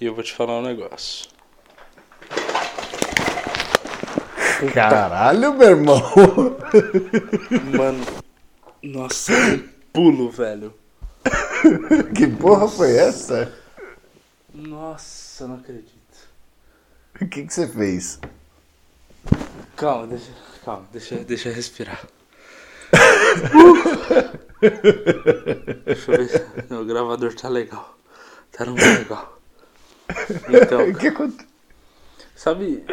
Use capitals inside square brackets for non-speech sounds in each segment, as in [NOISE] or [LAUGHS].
E eu vou te falar um negócio. Caralho, meu irmão. [LAUGHS] Mano, nossa, um pulo, velho. que porra foi essa? Nossa, não acredito. O que, que você fez? Calma, deixa, calma, deixa, deixa eu respirar. [LAUGHS] deixa eu ver. se- o gravador tá legal. Tá não legal. Então, [LAUGHS] O que aconteceu? sabe,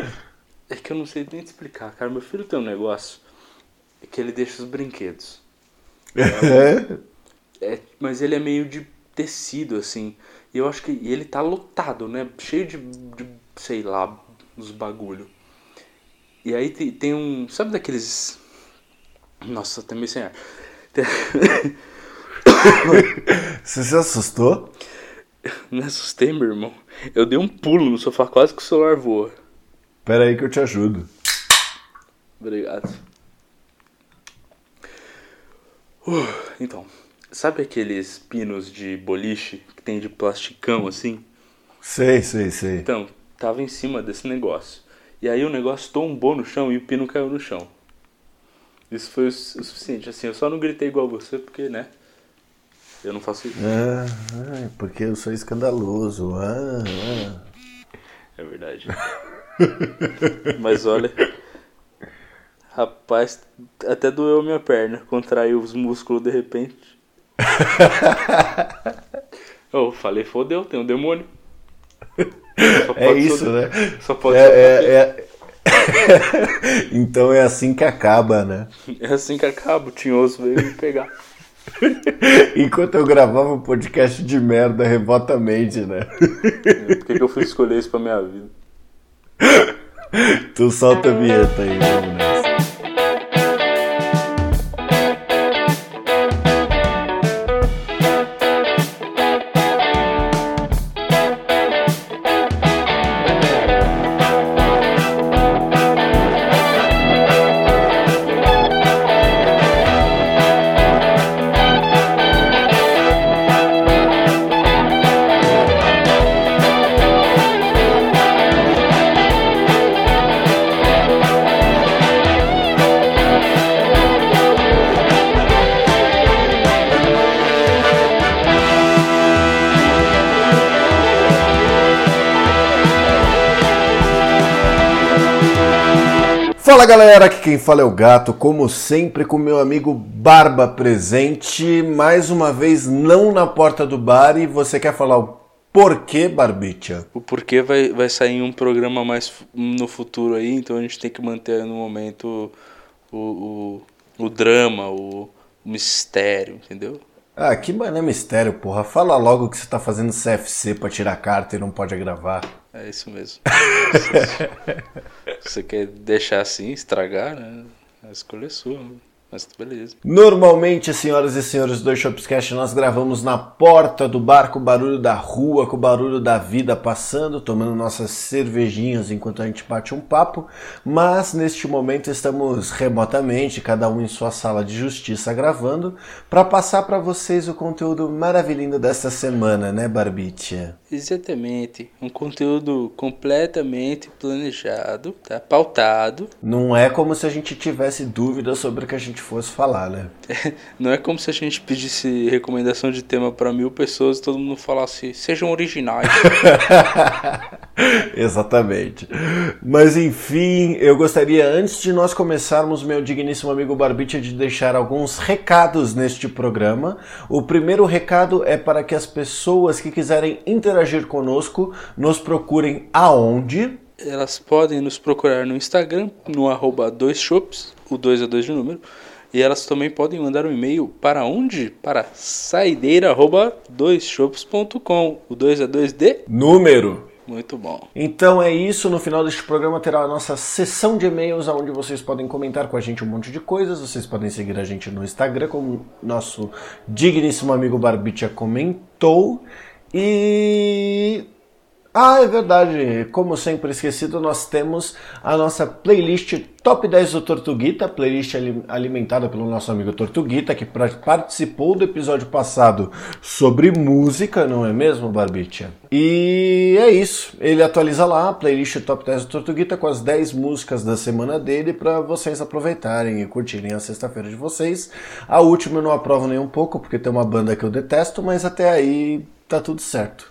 é que eu não sei nem te explicar, cara. Meu filho tem um negócio que ele deixa os brinquedos. É? É, mas ele é meio de tecido, assim. E eu acho que e ele tá lotado, né? Cheio de, de sei lá, uns bagulho. E aí tem, tem um. Sabe daqueles. Nossa, meio sem ar. Tem- Você se assustou? [LAUGHS] Me assustei, meu irmão. Eu dei um pulo no sofá, quase que o celular voa. Pera aí que eu te ajudo. Obrigado. Uh, então, sabe aqueles pinos de boliche que tem de plasticão assim? Sei, sei, sei. Então, tava em cima desse negócio. E aí o negócio tombou no chão e o pino caiu no chão. Isso foi o su- o suficiente. Assim, eu só não gritei igual você, porque, né? Eu não faço isso. Ah, ah, porque eu sou escandaloso. Ah, ah. É verdade. [LAUGHS] Mas olha. Rapaz, até doeu a minha perna. Contraiu os músculos de repente. Eu [LAUGHS] falei, fodeu, tem um demônio. É isso, ser- né? Só pode É, ser. é, é... [LAUGHS] então é assim que acaba, né? É assim que acaba, o tinhoso veio me pegar. [LAUGHS] Enquanto eu gravava um podcast de merda remotamente, né? Por que, que eu fui escolher isso pra minha vida? [LAUGHS] Tu solta a vinheta aí, vamos nessa. Fala galera, aqui quem fala é o Gato, como sempre com meu amigo Barba presente, mais uma vez não na porta do bar e você quer falar o porquê, Barbicha? O porquê vai, vai sair um programa mais no futuro aí, então a gente tem que manter no momento o, o, o drama, o, o mistério, entendeu? Ah, que mané mistério, porra. Fala logo que você tá fazendo CFC pra tirar carta e não pode gravar. É isso mesmo. [LAUGHS] Você quer deixar assim, estragar, né? A escolha é sua, né? Mas beleza. Normalmente, senhoras e senhores do Shopscast, nós gravamos na porta do bar com o barulho da rua, com o barulho da vida passando, tomando nossas cervejinhas enquanto a gente bate um papo, mas neste momento estamos remotamente, cada um em sua sala de justiça gravando, para passar para vocês o conteúdo maravilhoso desta semana, né, Barbicha? Exatamente. Um conteúdo completamente planejado, tá? Pautado. Não é como se a gente tivesse dúvida sobre o que a gente fosse falar, né? [LAUGHS] Não é como se a gente pedisse recomendação de tema para mil pessoas e todo mundo falasse, sejam originais. [LAUGHS] Exatamente. Mas enfim, eu gostaria, antes de nós começarmos, meu digníssimo amigo Barbicha, de deixar alguns recados neste programa. O primeiro recado é para que as pessoas que quiserem interagir conosco nos procurem aonde? Elas podem nos procurar no Instagram, no arroba dois shops, o 2 é 2 de número. E elas também podem mandar um e-mail para onde? Para saideira arroba doisshops.com. O 2 é 2 de? Número. Muito bom. Então é isso, no final deste programa terá a nossa sessão de e-mails, onde vocês podem comentar com a gente um monte de coisas, vocês podem seguir a gente no Instagram, como nosso digníssimo amigo Barbicha comentou, e Ah, é verdade. Como sempre esquecido, nós temos a nossa playlist Top 10 do Tortuguita, playlist alimentada pelo nosso amigo Tortuguita, que participou do episódio passado sobre música, não é mesmo, Barbicha? E é isso. Ele atualiza lá a playlist Top 10 do Tortuguita com as 10 músicas da semana dele para vocês aproveitarem e curtirem a sexta-feira de vocês. A última eu não aprovo nem um pouco, porque tem uma banda que eu detesto, mas até aí tá tudo certo.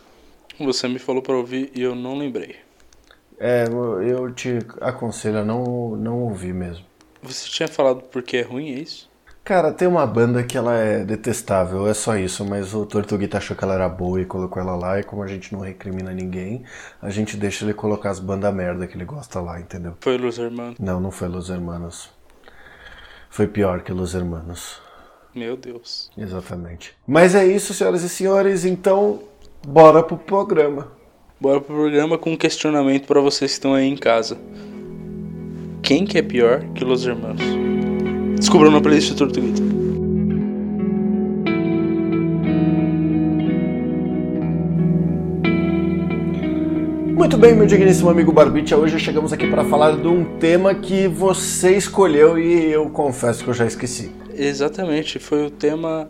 Você me falou para ouvir e eu não lembrei. É, eu te aconselho a não, não ouvir mesmo. Você tinha falado porque é ruim, é isso? Cara, tem uma banda que ela é detestável, é só isso, mas o Tortuguita achou que ela era boa e colocou ela lá, e como a gente não recrimina ninguém, a gente deixa ele colocar as bandas merda que ele gosta lá, entendeu? Foi Los Hermanos? Não, não foi Los Hermanos. Foi pior que Los Hermanos. Meu Deus. Exatamente. Mas é isso, senhoras e senhores, então bora pro programa. Bora pro programa com um questionamento para vocês que estão aí em casa. Quem que é pior que Los Hermanos? Descubram na playlist do Tortuguita. Muito bem, meu digníssimo amigo Barbicha, hoje chegamos aqui para falar de um tema que você escolheu e eu confesso que eu já esqueci. Exatamente, foi o tema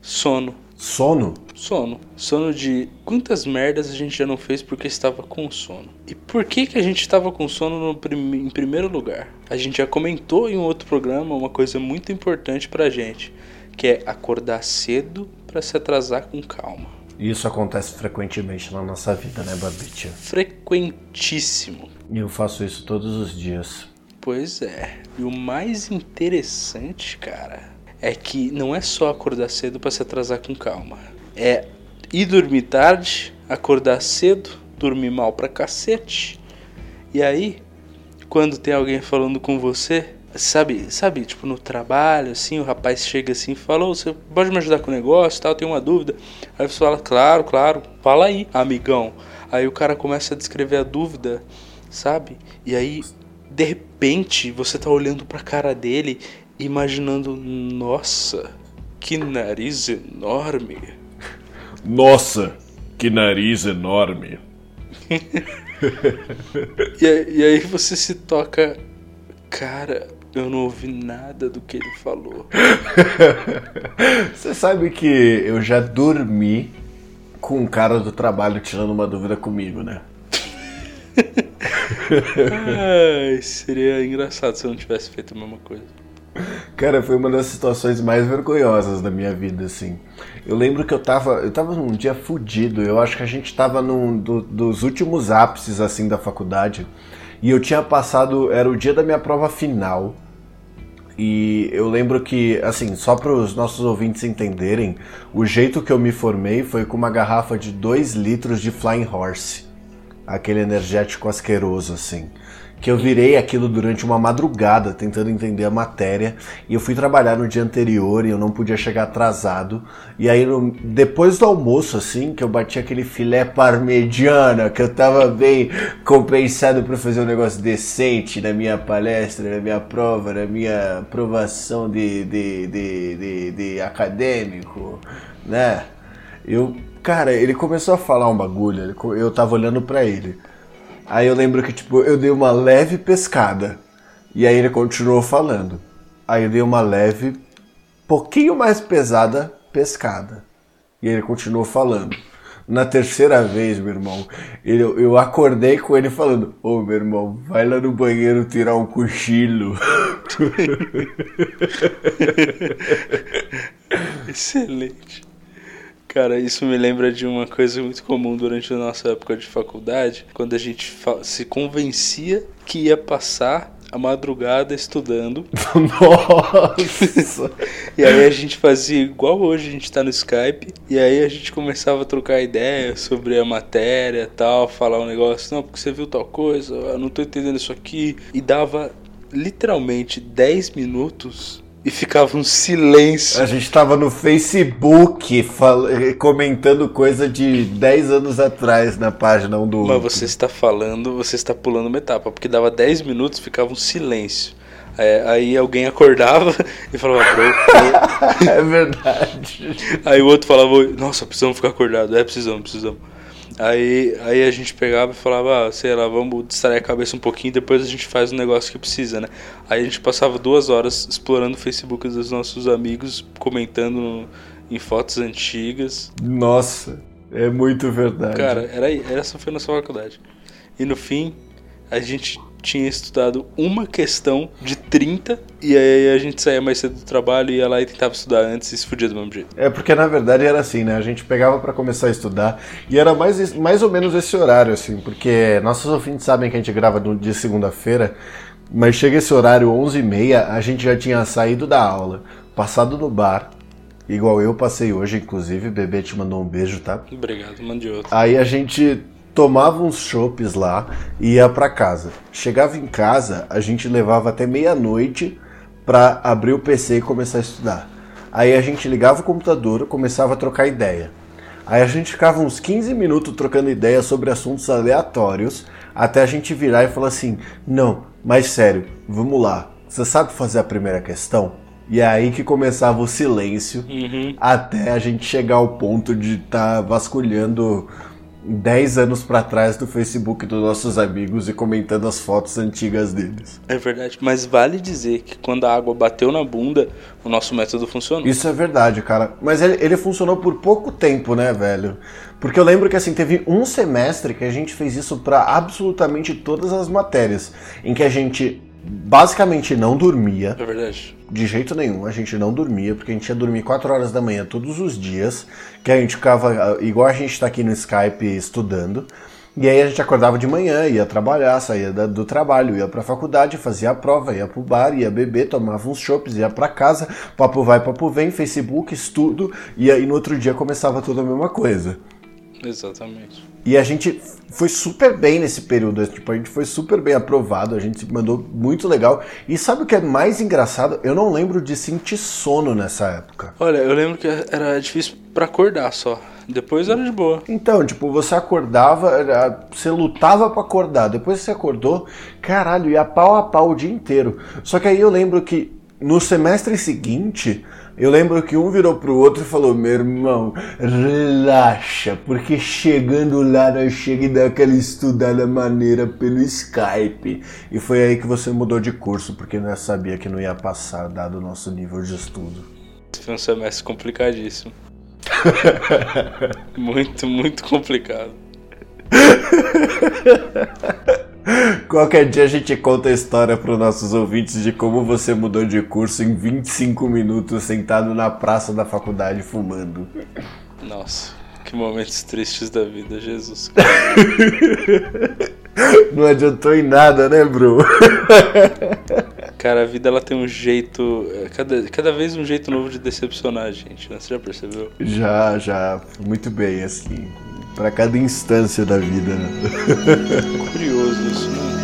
sono. Sono? Sono. Sono de quantas merdas a gente já não fez porque estava com sono. E por que que a gente estava com sono no prim em primeiro lugar? A gente já comentou em um outro programa uma coisa muito importante pra gente, que é acordar cedo para se atrasar com calma. Isso acontece frequentemente na nossa vida, né, Barbicha? Frequentíssimo. E eu faço isso todos os dias. Pois é. E o mais interessante, cara, é que não é só acordar cedo para se atrasar com calma. É ir dormir tarde, acordar cedo, dormir mal pra cacete. E aí, quando tem alguém falando com você, sabe, sabe, tipo no trabalho, assim, o rapaz chega assim fala, oh, você pode me ajudar com o negócio, tal, tem uma dúvida. Aí você fala, claro, claro, fala aí, amigão. Aí o cara começa a descrever a dúvida, sabe? E aí, de repente, você tá olhando pra cara dele imaginando, nossa, que nariz enorme. Nossa, que nariz enorme. [LAUGHS] e, e aí você se toca, cara, eu não ouvi nada do que ele falou. [LAUGHS] Você sabe que eu já dormi com um cara do trabalho tirando uma dúvida comigo, né? [LAUGHS] Ai, seria engraçado se eu não tivesse feito a mesma coisa. Cara, foi uma das situações mais vergonhosas da minha vida, assim. Eu lembro que eu tava, eu tava num dia fudido, eu acho que a gente tava num do, dos últimos ápices, assim, da faculdade, e eu tinha passado, era o dia da minha prova final, e eu lembro que, assim, só para os nossos ouvintes entenderem, o jeito que eu me formei foi com uma garrafa de 2 litros de Flying Horse, aquele energético asqueroso, assim que eu virei aquilo durante uma madrugada tentando entender a matéria e eu fui trabalhar no dia anterior e eu não podia chegar atrasado. E aí no, depois do almoço assim, que eu bati aquele filé parmegiana, que eu tava bem compensado para fazer um negócio decente na minha palestra, na minha prova, na minha aprovação de, de, de, de, de acadêmico, né? Eu, cara, ele começou a falar um bagulho, eu tava olhando para ele. Aí eu lembro que, tipo, eu dei uma leve pescada. E aí ele continuou falando. Aí eu dei uma leve, pouquinho mais pesada pescada. E ele continuou falando. Na terceira vez, meu irmão, ele, eu acordei com ele falando: Ô oh, meu irmão, vai lá no banheiro tirar um cochilo. [LAUGHS] Excelente. Cara, isso me lembra de uma coisa muito comum durante a nossa época de faculdade, quando a gente se convencia que ia passar a madrugada estudando. [LAUGHS] Nossa! e aí a gente fazia igual hoje, a gente tá no Skype, e aí a gente começava a trocar ideia sobre a matéria tal, falar um negócio, não, porque você viu tal coisa, eu não tô entendendo isso aqui, e dava literalmente 10 minutos e ficava um silêncio. A gente tava no Facebook fal... comentando coisa de 10 anos atrás na página um do Mas outro. você está falando, você está pulando uma etapa, porque dava 10 minutos ficava um silêncio. É, aí alguém acordava [LAUGHS] e falava, bro. [LAUGHS] é verdade. Aí o outro falava, nossa, precisamos ficar acordado. É, precisamos, precisamos. Aí, aí a gente pegava e falava, ah, sei lá, vamos distrair a cabeça um pouquinho, depois a gente faz o negócio que precisa, né? Aí a gente passava duas horas explorando o Facebook dos nossos amigos, comentando em fotos antigas. Nossa, é muito verdade. Cara, era, essa foi a nossa faculdade. E no fim, a gente tinha estudado uma questão de 30 e aí a gente saía mais cedo do trabalho, ia lá e tentava estudar antes e se fudia do mesmo jeito. É porque na verdade era assim, né? A gente pegava para começar a estudar e era mais, mais ou menos esse horário, assim, porque nossos ouvintes sabem que a gente grava de segunda-feira, mas chega esse horário 11h30, a gente já tinha saído da aula, passado no bar, igual eu passei hoje, inclusive, bebê te mandou um beijo, tá? Obrigado, mande outro. Aí a gente tomava uns chopes lá e ia para casa. Chegava em casa, a gente levava até meia-noite para abrir o PC e começar a estudar. Aí a gente ligava o computador, começava a trocar ideia. Aí a gente ficava uns 15 minutos trocando ideia sobre assuntos aleatórios, até a gente virar e falar assim: "Não, mas sério, vamos lá. Você sabe fazer a primeira questão?" E é aí que começava o silêncio, uhum. até a gente chegar ao ponto de estar tá vasculhando 10 anos para trás do Facebook dos nossos amigos e comentando as fotos antigas deles. É verdade, mas vale dizer que quando a água bateu na bunda, o nosso método funcionou. Isso é verdade, cara. Mas ele, ele funcionou por pouco tempo, né, velho? Porque eu lembro que assim, teve um semestre que a gente fez isso para absolutamente todas as matérias, em que a gente basicamente não dormia. É verdade. De jeito nenhum, a gente não dormia, porque a gente ia dormir 4 horas da manhã todos os dias, que a gente ficava, igual a gente está aqui no Skype estudando. E aí a gente acordava de manhã, ia trabalhar, saía do trabalho, ia pra faculdade, fazia a prova, ia pro bar, ia beber, tomava uns chopps, ia pra casa, papo vai, papo vem, Facebook, estudo, e aí no outro dia começava tudo a mesma coisa. Exatamente. E a gente foi super bem nesse período, tipo, a gente foi super bem aprovado, a gente se mandou muito legal. E sabe o que é mais engraçado? Eu não lembro de sentir sono nessa época. Olha, eu lembro que era difícil para acordar só. Depois era de boa. Então, tipo, você acordava, você lutava para acordar. Depois você acordou, caralho, ia pau a pau o dia inteiro. Só que aí eu lembro que no semestre seguinte, eu lembro que um virou pro outro e falou: Meu irmão, relaxa, porque chegando lá nós chega e dá aquela estudada maneira pelo Skype. E foi aí que você mudou de curso, porque nós sabia que não ia passar, dado o nosso nível de estudo. Foi um semestre complicadíssimo. [LAUGHS] muito, muito complicado. [LAUGHS] Qualquer dia a gente conta a história para os nossos ouvintes de como você mudou de curso em 25 minutos sentado na praça da faculdade fumando. Nossa, que momentos tristes da vida, Jesus. [LAUGHS] Não adiantou em nada, né, bro? [LAUGHS] Cara, a vida ela tem um jeito. É, cada, cada vez um jeito novo de decepcionar a gente, né? Você já percebeu? Já, já. Muito bem, assim para cada instância da vida. Né? Curioso isso, né?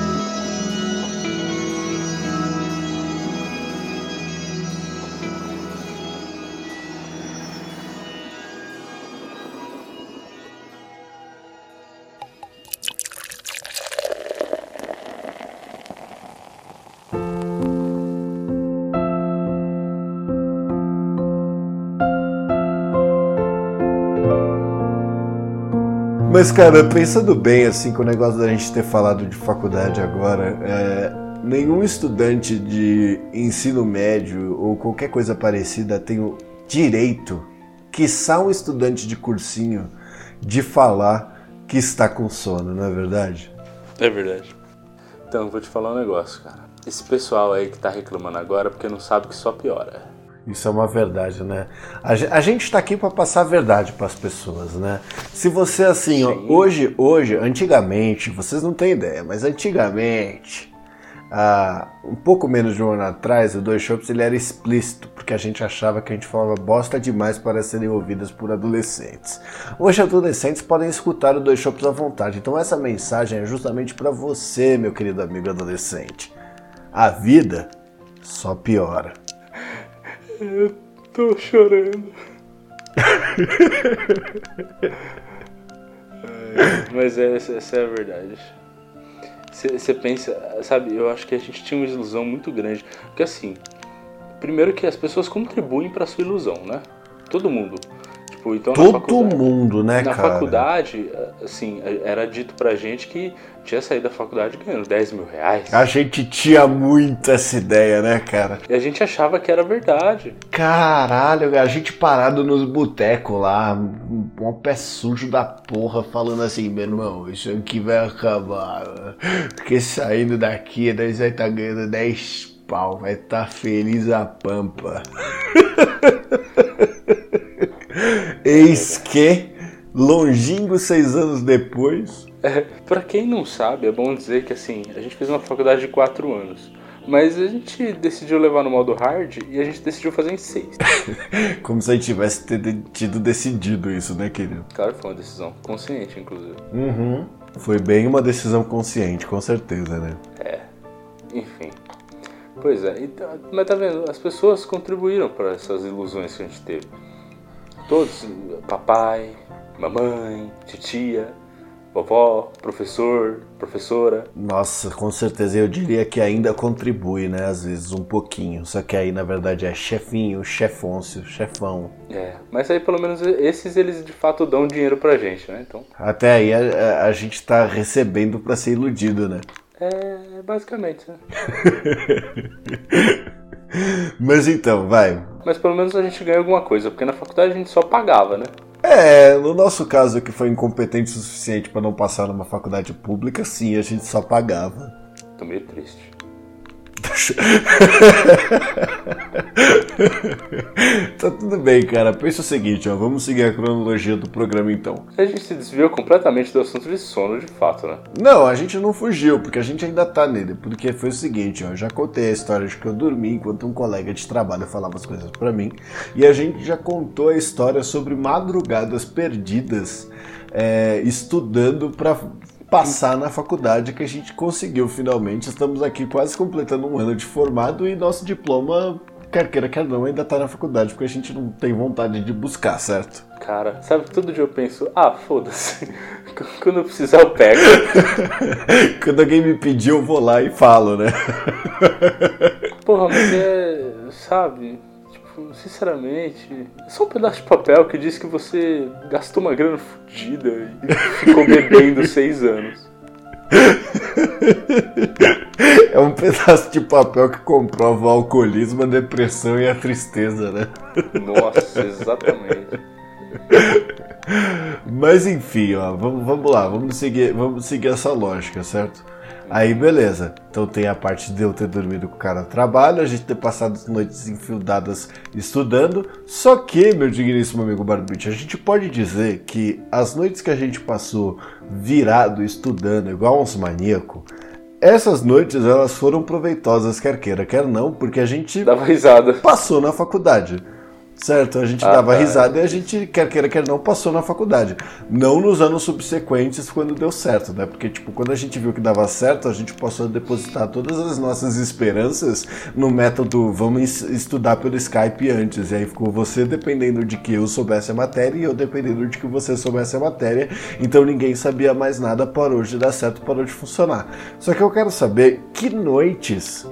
Mas, cara, pensando bem, assim, com o negócio da gente ter falado de faculdade agora, é, nenhum estudante de ensino médio ou qualquer coisa parecida tem o direito, quiçá um estudante de cursinho, de falar que está com sono, não é verdade? É verdade. Então, vou te falar um negócio, cara. Esse pessoal aí que tá reclamando agora porque não sabe que só piora. Isso é uma verdade, né? A gente está aqui para passar a verdade para as pessoas, né? Se você assim, ó, hoje, hoje, antigamente, vocês não têm ideia, mas antigamente, há um pouco menos de um ano atrás, o Dois Shops ele era explícito, porque a gente achava que a gente falava bosta demais para serem ouvidas por adolescentes. Hoje adolescentes podem escutar o Dois Shops à vontade, então essa mensagem é justamente para você, meu querido amigo adolescente. A vida só piora. Eu tô chorando. é, [LAUGHS] mas é, essa é a verdade. Você pensa, sabe, eu acho que a gente tinha uma ilusão muito grande. Porque assim, primeiro que as pessoas contribuem para sua ilusão, né? Todo mundo. Tipo, então Todo mundo, né, na cara? Na faculdade, assim, era dito pra gente que tinha saído da faculdade ganhando 10 mil reais. A gente tinha muito essa ideia, né, cara? E a gente achava que era verdade. Caralho, a gente parado nos botecos lá, um pé sujo da porra, falando assim, meu irmão, isso aqui vai acabar. Porque saindo daqui, nós vai estar tá ganhando 10 pau, vai estar tá feliz a pampa. [LAUGHS] Eis que, longínquo seis anos depois. É, pra quem não sabe, é bom dizer que assim, a gente fez uma faculdade de quatro anos. Mas a gente decidiu levar no modo hard e a gente decidiu fazer em seis. [LAUGHS] Como se a gente tivesse tido decidido isso, né, querido? Claro, foi uma decisão consciente, inclusive. Uhum. Foi bem uma decisão consciente, com certeza, né? É. Enfim. Pois é, então, mas tá vendo? As pessoas contribuíram para essas ilusões que a gente teve. Todos, papai, mamãe, titia, vovó, professor, professora. Nossa, com certeza eu diria que ainda contribui, né? Às vezes um pouquinho. Só que aí na verdade é chefinho, chefôncio, chefão. É, mas aí pelo menos esses eles de fato dão dinheiro pra gente, né? Então. Até aí a, a gente tá recebendo para ser iludido, né? É, basicamente, né? [LAUGHS] Mas então, vai. Mas pelo menos a gente ganha alguma coisa, porque na faculdade a gente só pagava, né? É, no nosso caso que foi incompetente o suficiente para não passar numa faculdade pública, sim, a gente só pagava. Tô meio triste. [LAUGHS] tá tudo bem, cara. Pensa o seguinte, ó. Vamos seguir a cronologia do programa então. A gente se desviou completamente do assunto de sono, de fato, né? Não, a gente não fugiu, porque a gente ainda tá nele. Porque foi o seguinte, ó. Eu já contei a história de que eu dormi enquanto um colega de trabalho falava as coisas para mim. E a gente já contou a história sobre madrugadas perdidas. É, estudando para passar na faculdade que a gente conseguiu finalmente. Estamos aqui quase completando um ano de formado e nosso diploma, quer queira, quer não, ainda está na faculdade porque a gente não tem vontade de buscar, certo? Cara, sabe que todo dia eu penso, ah, foda-se, [LAUGHS] quando eu precisar eu pego. [LAUGHS] quando alguém me pedir eu vou lá e falo, né? Porra, mas é, sabe, tipo, sinceramente, é só um pedaço de papel que diz que você gastou uma grana fodida e ficou bebendo [LAUGHS] seis anos. É um pedaço de papel que comprova o alcoolismo, a depressão e a tristeza, né? Nossa, exatamente. Mas enfim, ó, vamos, vamos lá, vamos seguir, vamos seguir essa lógica, certo? Aí beleza. Então tem a parte de eu ter dormido com o cara no trabalho, a gente ter passado as noites enfildadas estudando. Só que, meu digníssimo amigo Barbite, a gente pode dizer que as noites que a gente passou virado estudando igual uns maníacos, essas noites elas foram proveitosas, quer queira, quer não, porque a gente dava risada. Passou na faculdade. Certo, a gente ah, dava tá. risada e a gente, quer queira, quer não, passou na faculdade. Não nos anos subsequentes, quando deu certo, né? Porque, tipo, quando a gente viu que dava certo, a gente passou a depositar todas as nossas esperanças no método vamos estudar pelo Skype antes. E aí ficou você dependendo de que eu soubesse a matéria e eu dependendo de que você soubesse a matéria. Então ninguém sabia mais nada, parou de dar certo, parou de funcionar. Só que eu quero saber que noites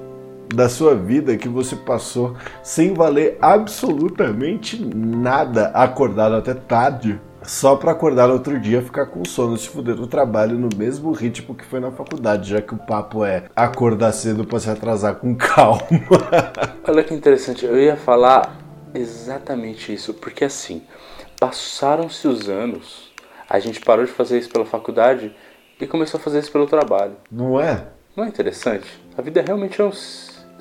da sua vida que você passou sem valer absolutamente nada, acordado até tarde, só para acordar no outro dia ficar com sono, se fuder no trabalho no mesmo ritmo que foi na faculdade, já que o papo é acordar cedo para se atrasar com [LAUGHS] calma. Olha que interessante, eu ia falar exatamente isso, porque assim, passaram-se os anos, a gente parou de fazer isso pela faculdade e começou a fazer isso pelo trabalho. Não é? Não é interessante? A vida realmente é um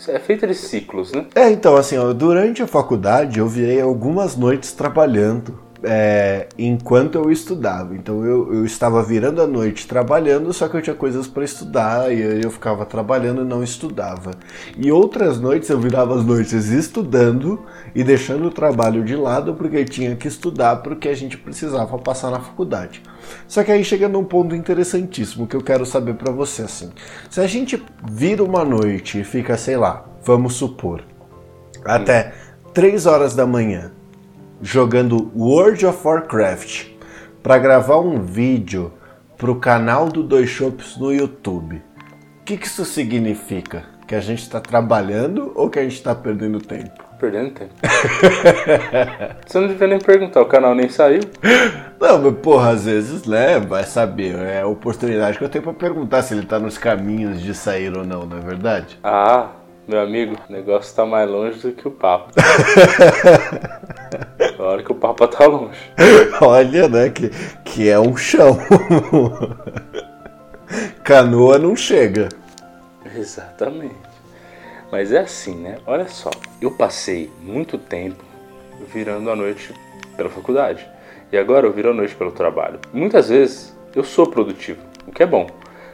é feita de ciclos, né? É, então, assim, ó, durante a faculdade eu virei algumas noites trabalhando é, enquanto eu estudava. Então eu, eu estava virando a noite trabalhando, só que eu tinha coisas para estudar e eu ficava trabalhando e não estudava. E outras noites eu virava as noites estudando e deixando o trabalho de lado porque eu tinha que estudar porque a gente precisava passar na faculdade. Só que aí chega num ponto interessantíssimo que eu quero saber para você assim. Se a gente vira uma noite e fica, sei lá, vamos supor, até 3 horas da manhã jogando World of Warcraft para gravar um vídeo para o canal do Dois Shops no YouTube. O que, que isso significa? Que a gente está trabalhando ou que a gente está perdendo tempo? Perdendo tempo. [LAUGHS] Você não devia nem perguntar, o canal nem saiu. Não, mas porra, às vezes, né, vai saber. É a oportunidade que eu tenho pra perguntar se ele tá nos caminhos de sair ou não, não é verdade? Ah, meu amigo, o negócio tá mais longe do que o papo. [LAUGHS] Hora que o papo tá longe. [LAUGHS] Olha, né, que, que é um chão. [LAUGHS] Canoa não chega. Exatamente. Mas é assim, né? Olha só, eu passei muito tempo virando a noite pela faculdade. E agora eu viro a noite pelo trabalho. Muitas vezes eu sou produtivo, o que é bom.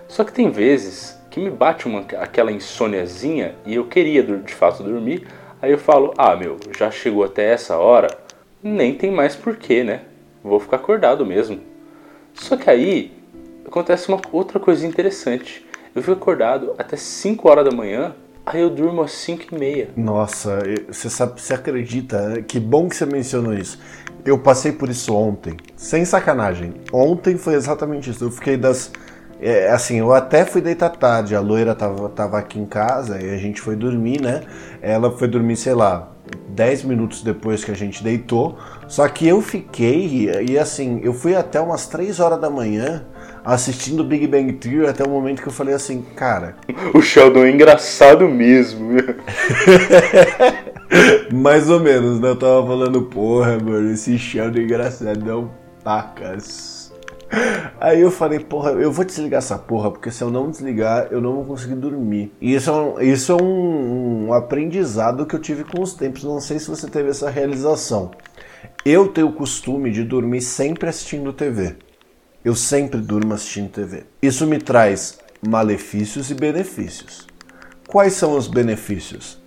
Só que tem vezes que me bate uma, aquela insôniazinha e eu queria de fato dormir. Aí eu falo, ah meu, já chegou até essa hora, nem tem mais porquê, né? Vou ficar acordado mesmo. Só que aí acontece uma outra coisa interessante. Eu fico acordado até 5 horas da manhã Aí eu durmo às 5 e meia. Nossa, você sabe, você acredita? Que bom que você mencionou isso. Eu passei por isso ontem, sem sacanagem. Ontem foi exatamente isso. Eu fiquei das. É, assim, eu até fui deitar tarde. A loira tava, tava aqui em casa e a gente foi dormir, né? Ela foi dormir, sei lá, 10 minutos depois que a gente deitou. Só que eu fiquei, e assim, eu fui até umas 3 horas da manhã assistindo Big Bang Theory até o momento que eu falei assim, cara. O Sheldon é engraçado mesmo. [LAUGHS] Mais ou menos, né? Eu tava falando, porra, mano, esse Sheldon é engraçadão pacas. Aí eu falei, porra, eu vou desligar essa porra, porque se eu não desligar, eu não vou conseguir dormir. E isso é um, isso é um, um aprendizado que eu tive com os tempos. Não sei se você teve essa realização. Eu tenho o costume de dormir sempre assistindo TV. Eu sempre durmo assistindo TV. Isso me traz malefícios e benefícios. Quais são os benefícios?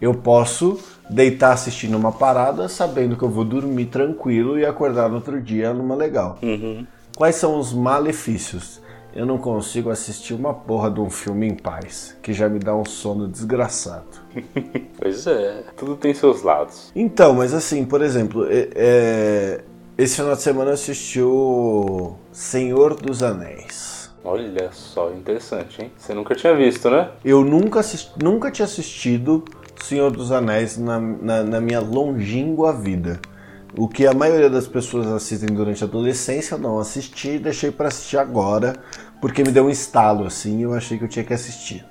Eu posso deitar assistindo uma parada sabendo que eu vou dormir tranquilo e acordar no outro dia numa legal. Uhum. Quais são os malefícios? Eu não consigo assistir uma porra de um filme em paz, que já me dá um sono desgraçado. [LAUGHS] pois é, tudo tem seus lados. Então, mas assim, por exemplo, é, é, esse final de semana eu assisti o Senhor dos Anéis. Olha só, interessante, hein? Você nunca tinha visto, né? Eu nunca, assisti, nunca tinha assistido Senhor dos Anéis na, na, na, minha longínqua vida. O que a maioria das pessoas assistem durante a adolescência, eu não assisti, deixei para assistir agora, porque me deu um estalo assim e eu achei que eu tinha que assistir.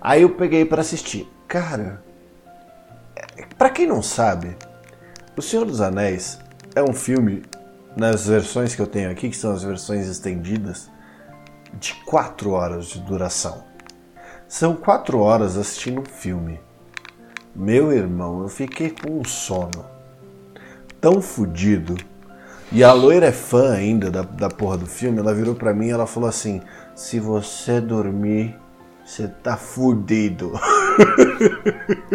Aí eu peguei para assistir. Cara, para quem não sabe, O Senhor dos Anéis é um filme, nas versões que eu tenho aqui, que são as versões estendidas, de 4 horas de duração. São 4 horas assistindo um filme. Meu irmão, eu fiquei com um sono tão fodido. E a loira é fã ainda da, da porra do filme. Ela virou pra mim e ela falou assim: Se você dormir, você tá fudido.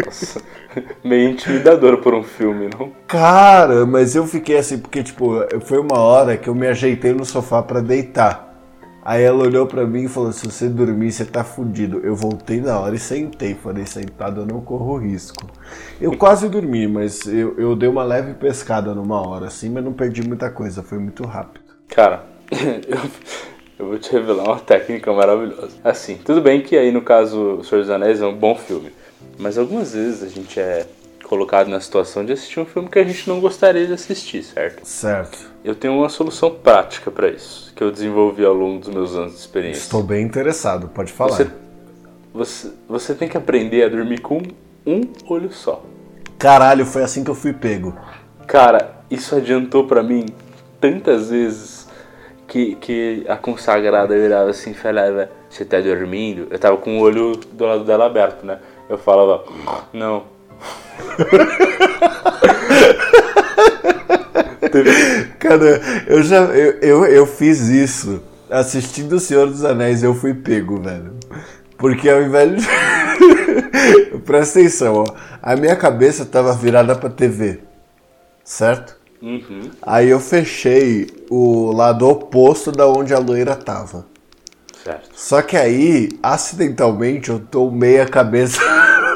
Nossa, meio intimidador por um filme, não? Cara, mas eu fiquei assim, porque, tipo, foi uma hora que eu me ajeitei no sofá para deitar. Aí ela olhou para mim e falou: se você dormir, você tá fudido. Eu voltei na hora e sentei. Falei: sentado eu não corro risco. Eu quase dormi, mas eu, eu dei uma leve pescada numa hora, assim, mas não perdi muita coisa. Foi muito rápido. Cara, [LAUGHS] eu, eu vou te revelar uma técnica maravilhosa. Assim, tudo bem que aí no caso O Senhor dos Anéis é um bom filme. Mas algumas vezes a gente é colocado na situação de assistir um filme que a gente não gostaria de assistir, certo? Certo. Eu tenho uma solução prática para isso, que eu desenvolvi ao longo dos meus anos de experiência. Estou bem interessado, pode falar. Você, você, você tem que aprender a dormir com um olho só. Caralho, foi assim que eu fui pego. Cara, isso adiantou para mim tantas vezes que, que a consagrada virava assim e falava, você tá dormindo? Eu tava com o olho do lado dela aberto, né? Eu falava, não. Cara, eu já eu, eu, eu, fiz isso assistindo O Senhor dos Anéis, eu fui pego, velho. Porque ao invés de. [LAUGHS] Presta atenção, ó. A minha cabeça tava virada pra TV. Certo? Uhum. Aí eu fechei o lado oposto da onde a loira tava. Certo. Só que aí, acidentalmente, eu tomei a cabeça [LAUGHS]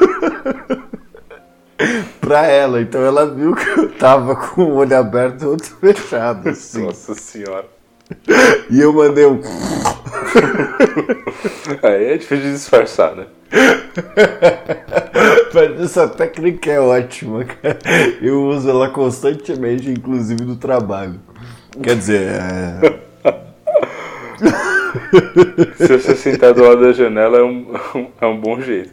[LAUGHS] pra ela. Então ela viu que eu tava com o olho aberto e o outro fechado. Assim. Nossa senhora. [LAUGHS] E eu mandei um. [LAUGHS] aí é difícil de disfarçar, né? Mas essa técnica é ótima, cara. Eu uso ela constantemente, inclusive no trabalho. Quer dizer, é... Se você sentar do lado da janela é um, é um bom jeito.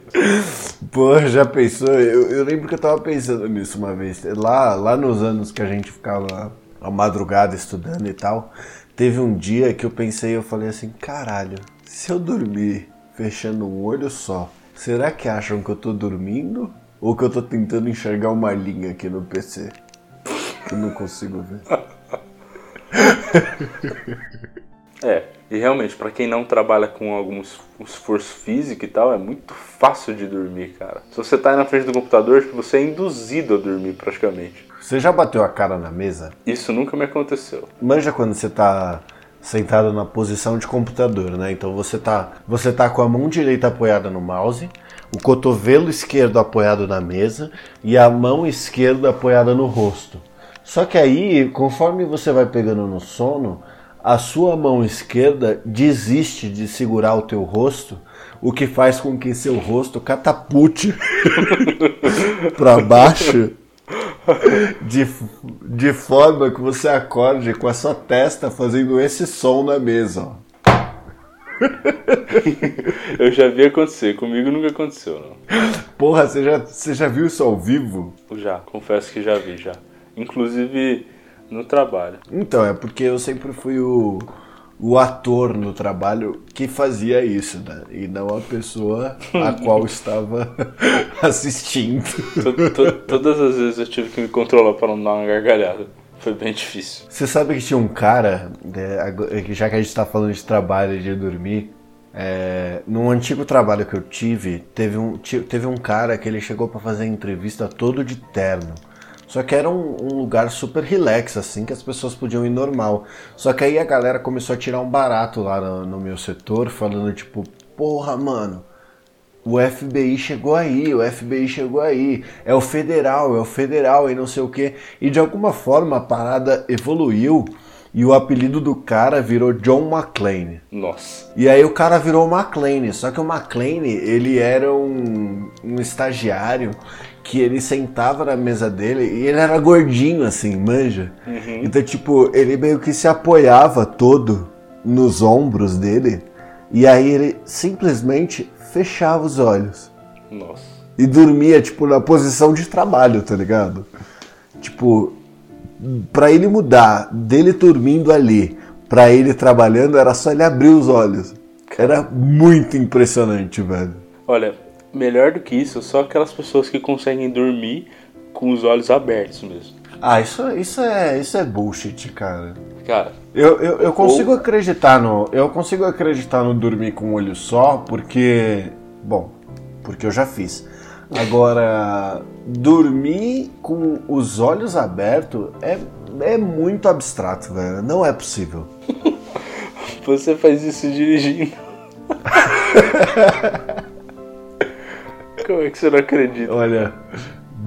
Pô, já pensou? Eu, eu lembro que eu tava pensando nisso uma vez. Lá, lá nos anos que a gente ficava a madrugada estudando e tal, teve um dia que eu pensei, eu falei assim, caralho, se eu dormir fechando um olho só, será que acham que eu tô dormindo? Ou que eu tô tentando enxergar uma linha aqui no PC? Que eu não consigo ver. [LAUGHS] É, e realmente, para quem não trabalha com algum esforço físico e tal, é muito fácil de dormir, cara. Se você tá aí na frente do computador, tipo, você é induzido a dormir praticamente. Você já bateu a cara na mesa? Isso nunca me aconteceu. Manja quando você tá sentado na posição de computador, né? Então você tá, você tá com a mão direita apoiada no mouse, o cotovelo esquerdo apoiado na mesa e a mão esquerda apoiada no rosto. Só que aí, conforme você vai pegando no sono, a sua mão esquerda desiste de segurar o teu rosto, o que faz com que seu rosto catapulte [LAUGHS] para baixo de, de forma que você acorde com a sua testa fazendo esse som na mesa. Ó. [LAUGHS] Eu já vi acontecer, comigo nunca aconteceu, não. Porra, você já, você já viu isso ao vivo? Já, confesso que já vi, já. Inclusive no trabalho. Então, é porque eu sempre fui o, o ator no trabalho que fazia isso, né? E não a pessoa a [LAUGHS] qual estava [LAUGHS] assistindo. todas as vezes eu tive que me controlar para não dar uma gargalhada. Foi bem difícil. Você sabe que tinha um cara, né, já que a gente está falando de trabalho e de dormir, é, num antigo trabalho que eu tive, teve um, teve um cara que ele chegou para fazer entrevista todo de terno. Só que era um, um, lugar super relax, assim, que as pessoas podiam ir normal. Só que aí a galera começou a tirar um barato lá no, no meu setor, falando tipo, porra, mano, o FBI chegou aí, o FBI chegou aí, é o federal, é o federal e não sei o que. E de alguma forma a parada evoluiu e o apelido do cara virou John McClane. Nossa. E aí o cara virou McClane, só que o McClane, ele era um, um estagiário que ele sentava na mesa dele e ele era gordinho assim, manja. Uhum. Então, tipo, ele meio que se apoiava todo nos ombros dele e aí ele simplesmente fechava os olhos. Nossa. E dormia, tipo, na posição de trabalho, tá ligado? Tipo, pra ele mudar dele dormindo ali pra ele trabalhando, era só ele abrir os olhos. Era muito impressionante, velho. Olha, melhor do que isso, só aquelas pessoas que conseguem dormir com os olhos abertos mesmo. Ah, isso, isso, é, isso é bullshit, cara. Cara. Eu, eu, eu consigo ou... acreditar no. Eu consigo acreditar no dormir com um olho só, porque. Bom, porque eu já fiz. Agora, dormir com os olhos abertos é, é muito abstrato, velho. Não é possível. [LAUGHS] Você faz isso dirigindo. [LAUGHS] Como é que você não acredita? Olha,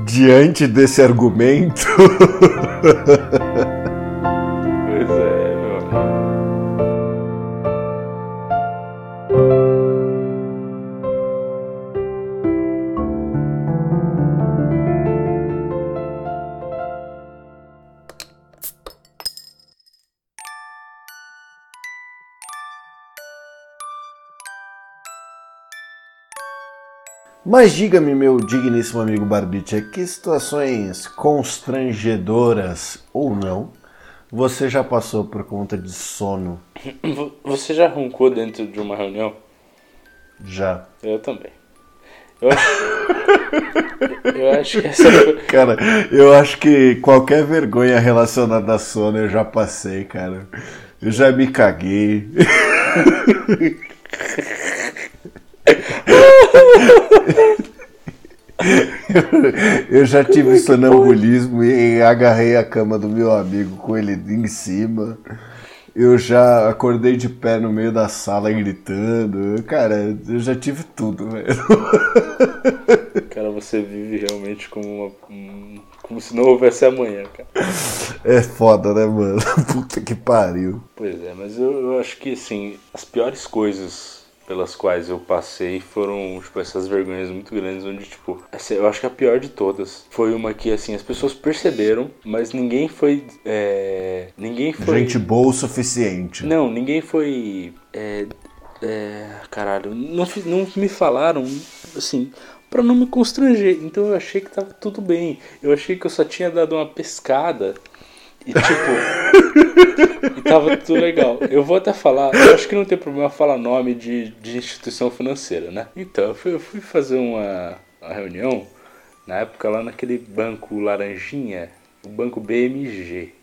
diante desse argumento. [LAUGHS] Mas diga-me, meu digníssimo amigo Barbicha, que situações constrangedoras ou não você já passou por conta de sono? [CLEARS THROAT] Você já roncou dentro de uma reunião? Já. Eu também. Eu acho, eu acho que essa foi... [LAUGHS] Cara, eu acho que qualquer vergonha relacionada a sono eu já passei, cara. Eu já me caguei. [LAUGHS] [LAUGHS] Eu já tive sonambulismo e agarrei a cama do meu amigo com ele em cima. Eu já acordei de pé no meio da sala gritando. Cara, eu já tive tudo, velho. [LAUGHS] Cara, você vive realmente como uma. Como se não houvesse amanhã, cara. É foda, né, mano? [LAUGHS] Puta que pariu. Pois é, mas eu, eu acho que, assim, as piores coisas pelas quais eu passei foram, tipo, essas vergonhas muito grandes, onde, tipo, essa, eu acho que a pior de todas foi uma que, assim, as pessoas perceberam, mas ninguém foi. É, ninguém foi. Gente boa o suficiente. Não, ninguém foi. É, é, caralho, não, não me falaram, assim, para não me constranger. Então eu achei que tava tudo bem. Eu achei que eu só tinha dado uma pescada e tipo. [LAUGHS] e tava tudo legal. Eu vou até falar, eu acho que não tem problema falar nome de, de instituição financeira, né? Então, eu fui, eu fui fazer uma, uma reunião, na época lá naquele banco Laranjinha, o banco BMG,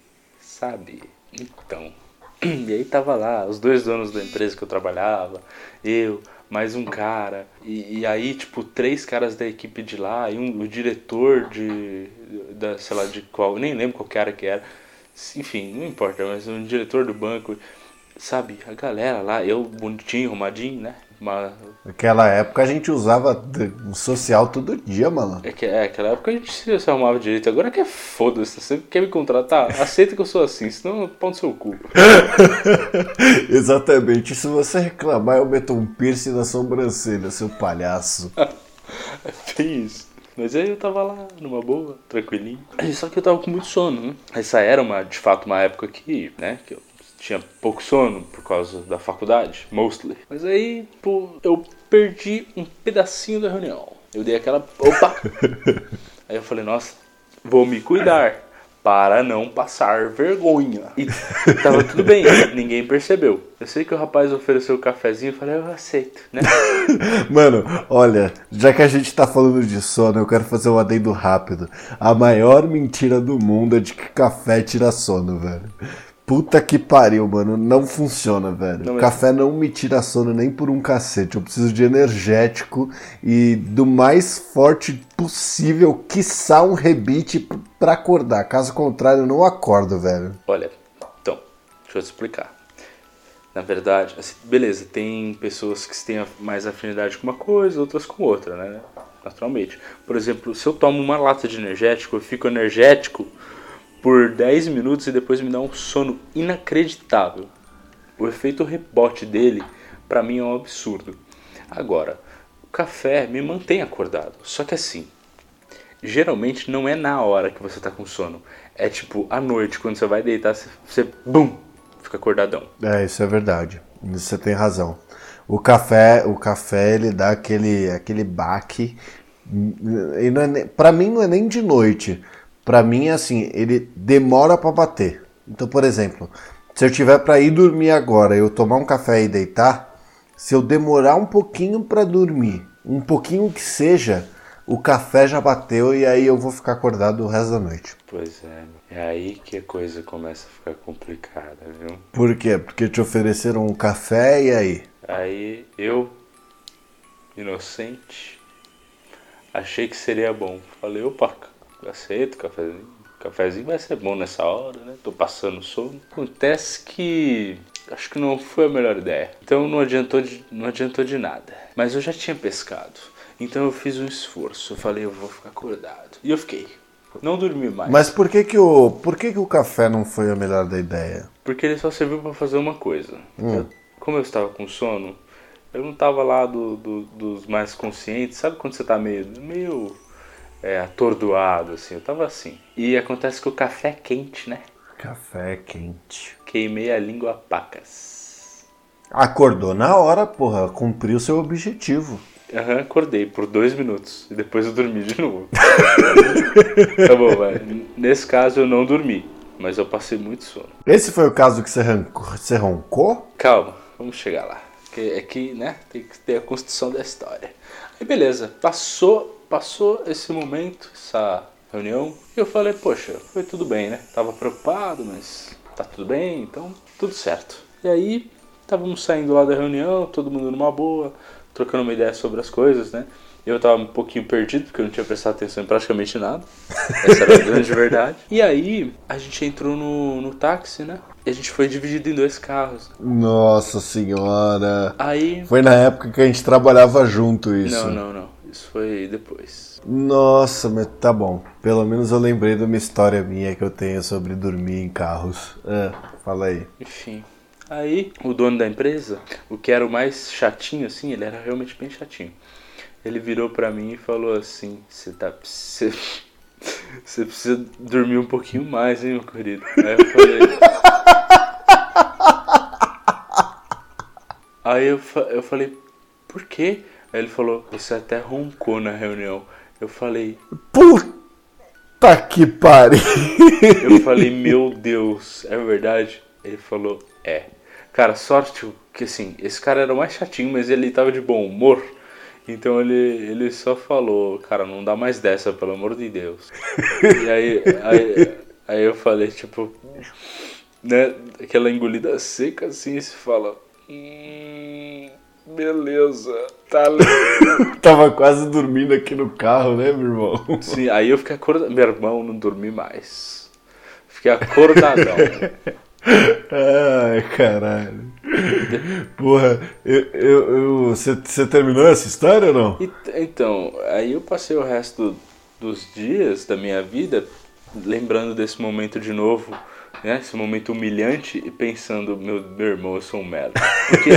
sabe? Então. [CLEARS THROAT] E aí tava lá, os dois donos da empresa que eu trabalhava, eu, mais um cara, e, e aí, tipo, três caras da equipe de lá, e um, o diretor de, da, sei lá, de qual, nem lembro qual cara que era, enfim, não importa, mas um diretor do banco, sabe, a galera lá, eu bonitinho, arrumadinho, né? Uma... Naquela época a gente usava social todo dia, mano. É que é, aquela época a gente se, arrumava direito. Agora que é foda-se, você quer me contratar? Aceita que eu sou assim, senão pão no seu cu. [LAUGHS] Exatamente. Se você reclamar, eu meto um piercing na sobrancelha, seu palhaço. [LAUGHS] é isso. Mas aí eu tava lá, numa boa, tranquilinho. Só que eu tava com muito sono, né? Essa era uma, de fato, uma época que, né, que eu tinha pouco sono por causa da faculdade, mostly. Mas aí, pô, eu perdi um pedacinho da reunião. Eu dei aquela. Opa! [LAUGHS] aí eu falei, nossa, vou me cuidar para não passar vergonha. E tava tudo bem, [LAUGHS] ninguém percebeu. Eu sei que o rapaz ofereceu o um cafezinho, eu falei, eu aceito, né? [LAUGHS] Mano, olha, já que a gente tá falando de sono, eu quero fazer um adendo rápido. A maior mentira do mundo é de que café tira sono, velho. Puta que pariu, mano. Não funciona, velho. Não, Café não me tira sono nem por um cacete. Eu preciso de energético e do mais forte possível, quiçá um rebite pra acordar. Caso contrário, eu não acordo, velho. Olha, então, deixa eu te explicar. Na verdade, assim, beleza, tem pessoas que têm mais afinidade com uma coisa, outras com outra, né? Naturalmente. Por exemplo, se eu tomo uma lata de energético, eu fico energético por 10 minutos e depois me dá um sono inacreditável. O efeito rebote dele, para mim, é um absurdo. Agora, o café me mantém acordado. Só que assim, geralmente não é na hora que você tá com sono. É tipo à noite, quando você vai deitar, você, você bum, fica acordadão. É, isso é verdade. Você tem razão. O café, o café ele dá aquele aquele baque. Não é, para mim não é nem de noite para mim, assim, ele demora para bater. Então, por exemplo, se eu tiver para ir dormir agora, eu tomar um café e deitar, se eu demorar um pouquinho para dormir, um pouquinho que seja, o café já bateu e aí eu vou ficar acordado o resto da noite. Pois é, é aí que a coisa começa a ficar complicada, viu? Por quê? Porque te ofereceram um café e aí? Aí eu, inocente, achei que seria bom. Falei, opa, aceito, cafezinho. Cafezinho vai ser bom nessa hora, né? Tô passando sono. Acontece que acho que não foi a melhor ideia. Então não adiantou de, não adiantou de nada. Mas eu já tinha pescado. Então eu fiz um esforço. Eu falei, eu vou ficar acordado. E eu fiquei. Não dormi mais. Mas por que que o, por que que o café não foi a melhor da ideia? Porque ele só serviu para fazer uma coisa. Hum. Eu, como eu estava com sono, eu não estava lá do, do, dos mais conscientes. Sabe quando você tá meio, meio é, atordoado, assim. Eu tava assim. E acontece que o café é quente, né? Café é quente. Queimei a língua pacas. Acordou na hora, porra. Cumpriu seu objetivo. Aham, acordei por dois minutos. E depois eu dormi de novo. [LAUGHS] tá bom, vai. Nesse caso eu não dormi. Mas eu passei muito sono. Esse foi o caso que você, rancou, você roncou? Calma, vamos chegar lá. É que, né, tem que ter a construção da história. Aí beleza, passou passou esse momento, essa reunião, e eu falei, poxa, foi tudo bem, né? Tava preocupado, mas tá tudo bem, então tudo certo. E aí, estávamos saindo lá da reunião, todo mundo numa boa, trocando uma ideia sobre as coisas, né? Eu tava um pouquinho perdido, porque eu não tinha prestado atenção em praticamente nada. Essa era a grande [LAUGHS] verdade. E aí, a gente entrou no, no táxi, né? E a gente foi dividido em dois carros. Nossa senhora! Aí. Foi na época que a gente trabalhava junto isso. Não, não, não. Isso foi depois. Nossa, mas tá bom. Pelo menos eu lembrei de uma história minha que eu tenho sobre dormir em carros. É, fala aí. Enfim. Aí o dono da empresa, o que era o mais chatinho assim, ele era realmente bem chatinho. Ele virou pra mim e falou assim: "Você tá você, você [LAUGHS] precisa dormir um pouquinho mais, hein, meu querido?" Aí eu falei [LAUGHS] Aí eu, fa- eu falei: "Por quê?" Aí ele falou: "Você até roncou na reunião." Eu falei: Puta que pariu! Eu falei, meu Deus, é verdade? Ele falou, é. Cara, sorte que assim, esse cara era o mais chatinho, mas ele tava de bom humor. Então ele, ele só falou, cara, não dá mais dessa, pelo amor de Deus. e aí, aí, aí eu falei, tipo, né, aquela engolida seca assim, e se fala, hum, beleza, tá. [LAUGHS] Tava quase dormindo aqui no carro, né, meu irmão? Sim, aí eu fiquei acordado. Meu irmão, não dormi mais. Fiquei acordadão. Ai, caralho. [LAUGHS] Porra, eu, eu, eu- você, você terminou essa história ou não? E- então, aí eu passei o resto dos dias da minha vida lembrando desse momento de novo, né? Esse momento humilhante e pensando, meu, meu irmão, eu sou um merda. Porque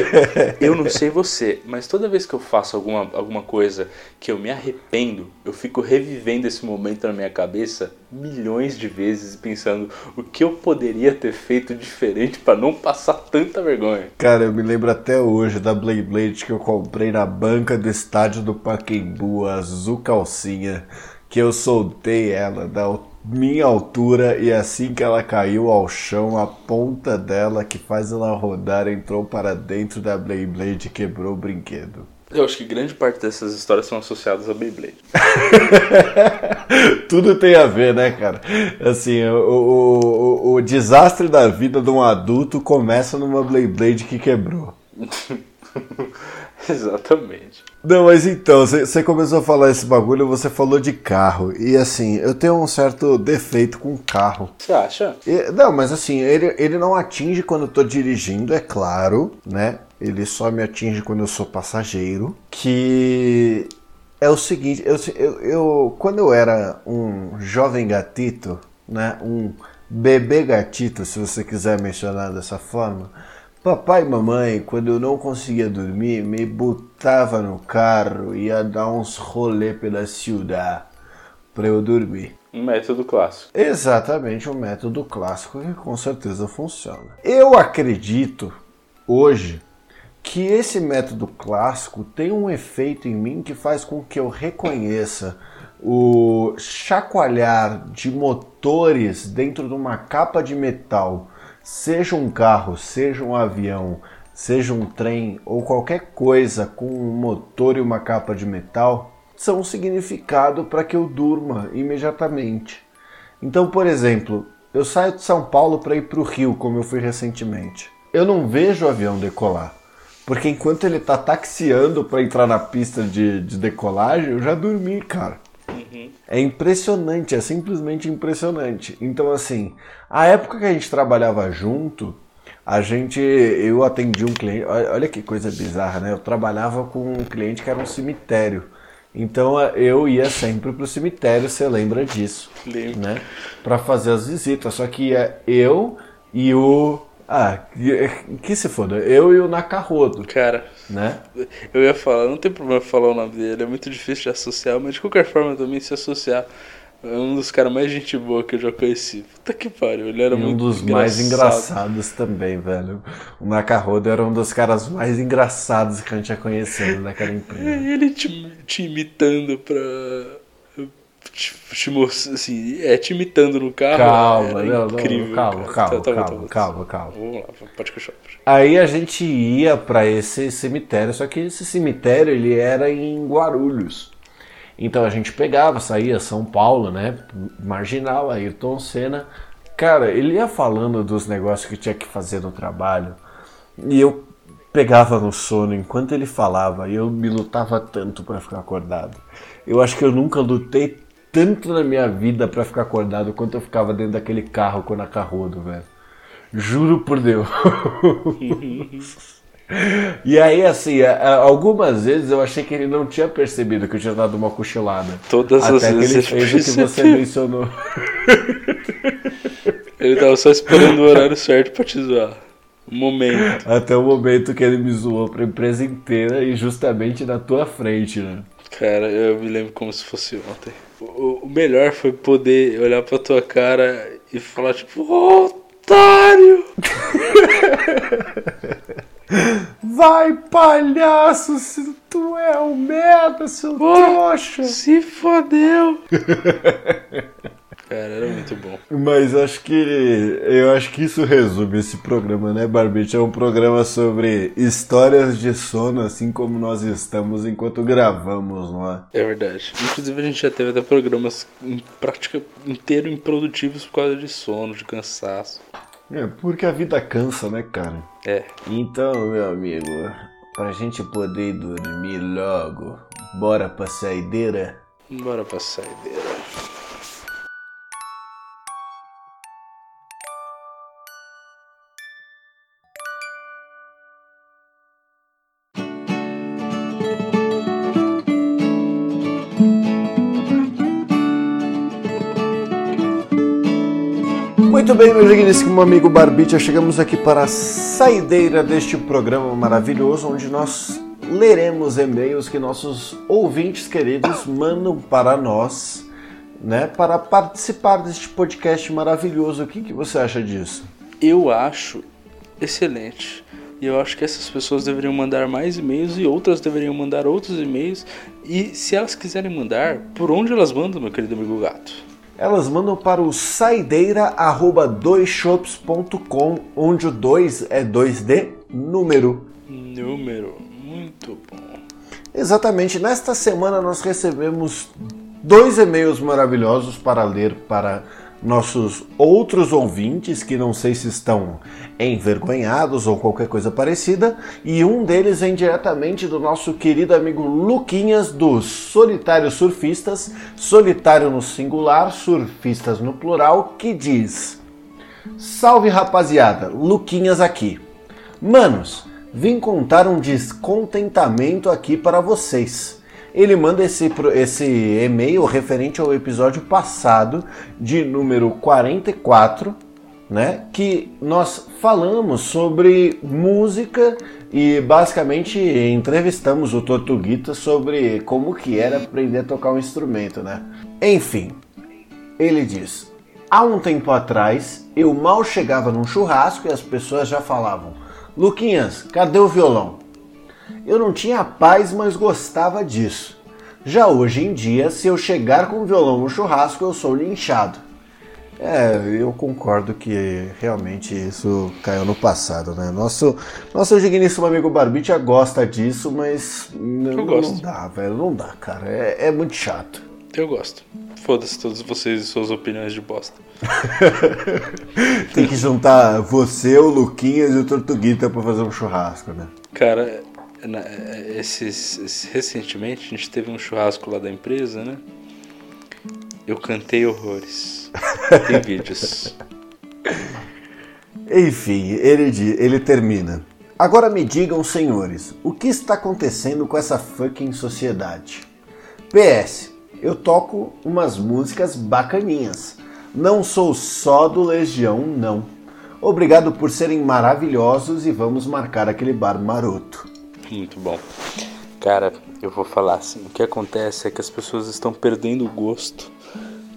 [LAUGHS] eu não sei você, mas toda vez que eu faço alguma, alguma coisa que eu me arrependo, eu fico revivendo esse momento na minha cabeça milhões de vezes pensando o que eu poderia ter feito diferente pra não passar tanta vergonha. Cara, eu me lembro até hoje da Blade Blade que eu comprei na banca do estádio do Pacaembu, a azul calcinha, que eu soltei ela da minha altura e assim que ela caiu ao chão, a ponta dela que faz ela rodar entrou para dentro da Blade Blade e quebrou o brinquedo. Eu acho que grande parte dessas histórias são associadas a Beyblade. [LAUGHS] Tudo tem a ver, né, cara? Assim, o, o, o, desastre da vida de um adulto começa numa Blade Blade que quebrou. [LAUGHS] Exatamente. Não, mas então, você começou a falar esse bagulho, você falou de carro. E assim, eu tenho um certo defeito com carro. Você acha? E- não, mas assim, ele, ele não atinge quando eu tô dirigindo, é claro, né? Ele só me atinge quando eu sou passageiro. Que é o seguinte, eu, eu, eu- quando eu era um jovem gatito, né? Um bebê gatito, se você quiser mencionar dessa forma. Papai e mamãe, quando eu não conseguia dormir, me botava no carro e ia dar uns rolê pela ciudad pra eu dormir. Um método clássico. Exatamente um método clássico que com certeza funciona. Eu acredito hoje que esse método clássico tem um efeito em mim que faz com que eu reconheça o chacoalhar de motores dentro de uma capa de metal, seja um carro, seja um avião, seja um trem ou qualquer coisa com um motor e uma capa de metal, são um significado para que eu durma imediatamente. Então, por exemplo, eu saio de São Paulo para ir para o Rio, como eu fui recentemente. Eu não vejo o avião decolar, porque enquanto ele está taxiando para entrar na pista de, de decolagem, eu já dormi, cara. É impressionante, é simplesmente impressionante. Então, assim, a época que a gente trabalhava junto, a gente, eu atendi um cliente, olha que coisa bizarra, né? Eu trabalhava com um cliente que era um cemitério. Então eu ia sempre pro cemitério, você lembra disso, Lembro. né? Para fazer as visitas. Só que ia eu e o ah, que, que se foda, eu e o Nakarodo, Cara, né? eu ia falar, não tem problema falar o nome dele, é muito difícil de associar, mas de qualquer forma também se associar. É um dos caras mais gente boa que eu já conheci. Puta que pariu, ele era E um muito dos mais engraçados também, velho. O Nakarodo era um dos caras mais engraçados que a gente ia conhecendo naquela [LAUGHS] empresa. É, ele te, te imitando pra. Assim, é, te imitando no carro. Calma, era não, não, incrível. calma, cara. calma, Tá, tá tá calma, bom. calma, calma. Vamos lá, pode continuar. Aí a gente ia pra esse cemitério, só que esse cemitério ele era em Guarulhos. Então a gente pegava, saía São Paulo, né? Marginal, Ayrton Senna. Cara, ele ia falando dos negócios que tinha que fazer no trabalho. E eu pegava no sono enquanto ele falava. E eu me lutava tanto pra ficar acordado. Eu acho que eu nunca lutei tanto na minha vida pra ficar acordado quanto eu ficava dentro daquele carro com a Carrodo, velho. Juro por Deus. [LAUGHS] E aí, assim, algumas vezes eu achei que ele não tinha percebido que eu tinha dado uma cochilada. Todas as Até que ele vezes fez ele o que você percebeu. mencionou. [LAUGHS] Ele tava só esperando o horário certo pra te zoar. Momento. Até o momento que ele me zoou pra empresa inteira e justamente na tua frente, né? Cara, eu me lembro como se fosse ontem. O, melhor foi poder olhar pra tua cara e falar, tipo, "Ô, otário! [LAUGHS] Vai, palhaço, se tu é um merda, seu trouxa. Se fodeu! [LAUGHS] Cara, era muito bom. Mas acho que eu acho que isso resume esse programa, né, Barbite? É um programa sobre histórias de sono, assim como nós estamos enquanto gravamos, não é? É verdade. Inclusive a gente já teve até programas em prática inteiro improdutivos por causa de sono, de cansaço. É, porque a vida cansa, né, cara? É. Então, meu amigo, pra gente poder dormir logo, bora pra saideira? Bora pra saideira. Muito bem, meu digníssimo amigo Barbicha, chegamos aqui para a saideira deste programa maravilhoso, onde nós leremos e-mails que nossos ouvintes queridos mandam para nós, né, para participar deste podcast maravilhoso. O que, que você acha disso? Eu acho excelente. E eu acho que essas pessoas deveriam mandar mais e-mails e outras deveriam mandar outros e-mails. E se elas quiserem mandar, por onde elas mandam, meu querido amigo gato? Elas mandam para o saideira@doisshops.com, onde o 2 é 2D número. Número. Muito bom. Exatamente, nesta semana nós recebemos dois e-mails maravilhosos para ler para nossos outros ouvintes que não sei se estão envergonhados ou qualquer coisa parecida, e um deles vem diretamente do nosso querido amigo Luquinhas dos Solitários Surfistas, solitário no singular, surfistas no plural, que diz: Salve rapaziada, Luquinhas aqui. Manos, vim contar um descontentamento aqui para vocês. Ele manda esse, esse e-mail referente ao episódio passado, de número 44, né? Que nós falamos sobre música e basicamente entrevistamos o Tortuguita sobre como que era aprender a tocar um instrumento, né? Enfim, ele diz: Há um tempo atrás, eu mal chegava num churrasco e as pessoas já falavam: Luquinhas, cadê o violão? Eu não tinha paz, mas gostava disso. Já hoje em dia, se eu chegar com o violão no churrasco, eu sou linchado. É, eu concordo que realmente isso caiu no passado, né? Nosso, nosso digníssimo amigo Barbicha gosta disso, mas não, não dá, velho, não dá, cara. É, é muito chato. Eu gosto. Foda-se todos vocês e suas opiniões de bosta. [LAUGHS] Tem que juntar você, o Luquinhas e o Tortuguita pra fazer um churrasco, né? Cara, esses, esse- recentemente a gente teve um churrasco lá da empresa, né? Eu cantei horrores. [LAUGHS] Tem vídeos. Enfim, ele, ele termina. Agora me digam, senhores, o que está acontecendo com essa fucking sociedade? PS, eu toco umas músicas bacaninhas. Não sou só do Legião, não. Obrigado por serem maravilhosos e vamos marcar aquele bar maroto. Muito bom. Cara, eu vou falar assim, o que acontece é que as pessoas estão perdendo o gosto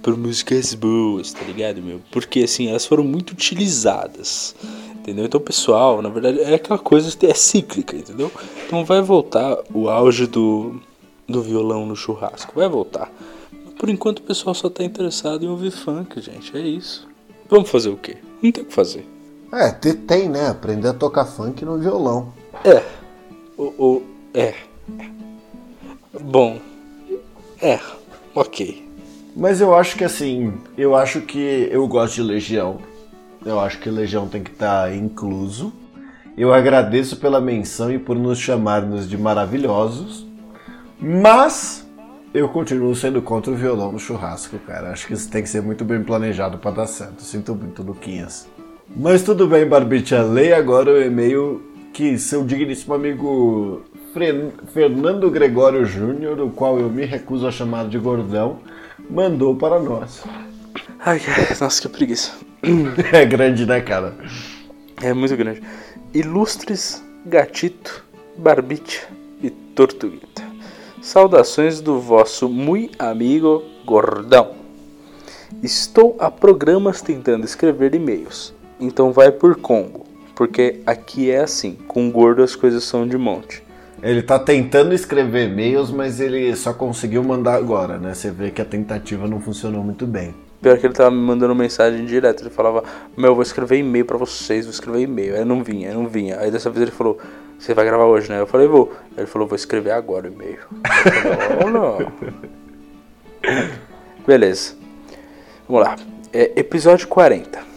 por músicas boas, tá ligado, meu? Porque assim, elas foram muito utilizadas. Entendeu? Então, pessoal, na verdade, é aquela coisa que é cíclica, entendeu? Então vai voltar o auge do, do violão no churrasco. Vai voltar. Por enquanto o pessoal só tá interessado em ouvir funk, gente. É isso. Vamos fazer o quê? Não tem o que fazer. É, te- tem, né? Aprender a tocar funk no violão. É. O, o, é. Bom. É. Ok. Mas eu acho que assim, eu acho que eu gosto de Legião. Eu acho que Legião tem que estar incluso. Eu agradeço pela menção e por nos chamarmos de maravilhosos. Mas eu continuo sendo contra o violão no churrasco, cara. Acho que isso tem que ser muito bem planejado para dar certo. Sinto muito, Luquinhas. Mas tudo bem, Barbicha. Leia agora o e-mail que seu digníssimo amigo Fernando Gregório Júnior, o qual eu me recuso a chamar de gordão, mandou para nós. Ai, ai, nossa, que preguiça. [LAUGHS] É grande, né, cara? É muito grande. Ilustres Gatito, Barbite e Tortuguita. Saudações do vosso muito amigo Gordão. Estou a programas tentando escrever e-mails, então vai por combo, porque aqui é assim, com gordo as coisas são de monte. Ele tá tentando escrever e-mails, mas ele só conseguiu mandar agora, né? Você vê que a tentativa não funcionou muito bem. Pior que ele tava me mandando mensagem direto. Ele falava, meu, eu vou escrever e-mail pra vocês, vou escrever e-mail. Aí não vinha, não vinha. Aí dessa vez ele falou, você vai gravar hoje, né? Eu falei, vou. Aí ele falou, vou escrever agora o e-mail. Falei, oh, não. [LAUGHS] Beleza. Vamos lá. É, episódio 40.